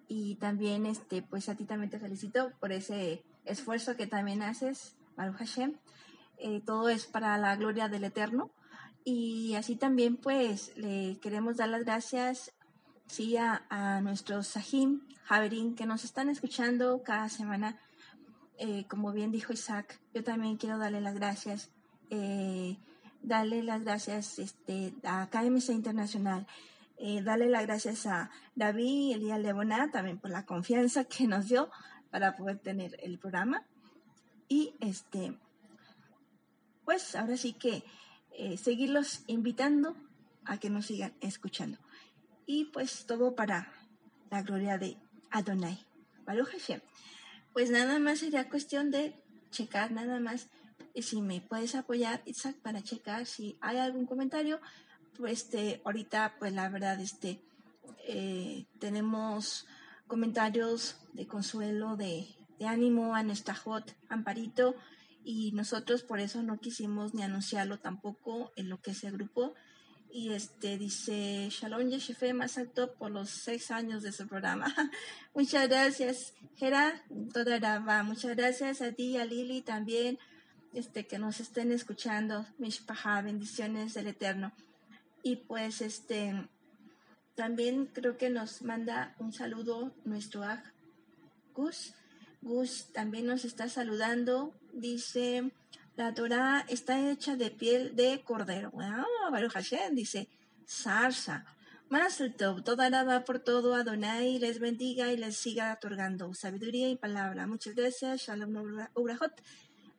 Y también, este, pues a ti también te felicito por ese esfuerzo que también haces, Baruch Hashem. Eh, todo es para la gloria del Eterno. Y así también, pues, le queremos dar las gracias, sí, a, nuestros Sahim, Javerín, que nos están escuchando cada semana. Eh, como bien dijo Isaac, yo también quiero darle las gracias, eh, darle las gracias este, a KMC Internacional, darle las gracias a David y Elías Leboná también por la confianza que nos dio para poder tener el programa. Y este, pues ahora sí que eh, seguirlos invitando a que nos sigan escuchando. Y pues todo para la gloria de Adonai. Baruch. Pues nada más sería cuestión de checar nada más eh, si me puedes apoyar, Isaac, para checar si hay algún comentario. Pues este, ahorita, pues la verdad, este, eh, tenemos comentarios de consuelo de de ánimo a nuestra hot Amparito y nosotros por eso no quisimos ni anunciarlo tampoco en lo que es el grupo. Y este dice Shalom Yeshefe más alto por los seis años de su programa. Muchas gracias, Gera, toda va. Muchas gracias a ti y a Lili también, este, que nos estén escuchando. Mishpaha, bendiciones del Eterno. Y pues este también creo que nos manda un saludo nuestro Ag Gus. Gus también nos está saludando. Dice, la Torah está hecha de piel de cordero. Wow, Baruch Hashem dice, zarza. Más el top, toda va por todo, Adonai les bendiga y les siga otorgando sabiduría y palabra. Muchas gracias, Shalom Ubrahot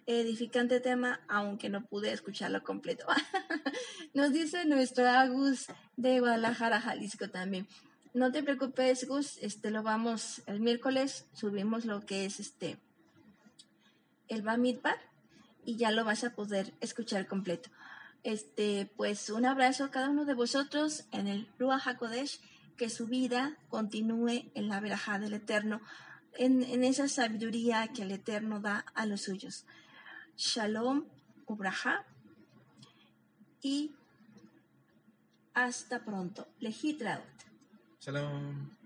edificante tema, aunque no pude escucharlo completo. Nos dice nuestro Agus de Guadalajara, Jalisco también. No te preocupes, Gus, este lo vamos el miércoles, subimos lo que es este el Bamidbar y ya lo vas a poder escuchar completo. Este, pues un abrazo a cada uno de vosotros en el Ruach HaKodesh, que su vida continúe en la verajá del Eterno, en, en esa sabiduría que el Eterno da a los suyos. Shalom, Ubraha y hasta pronto. Lehitraut. Shalom.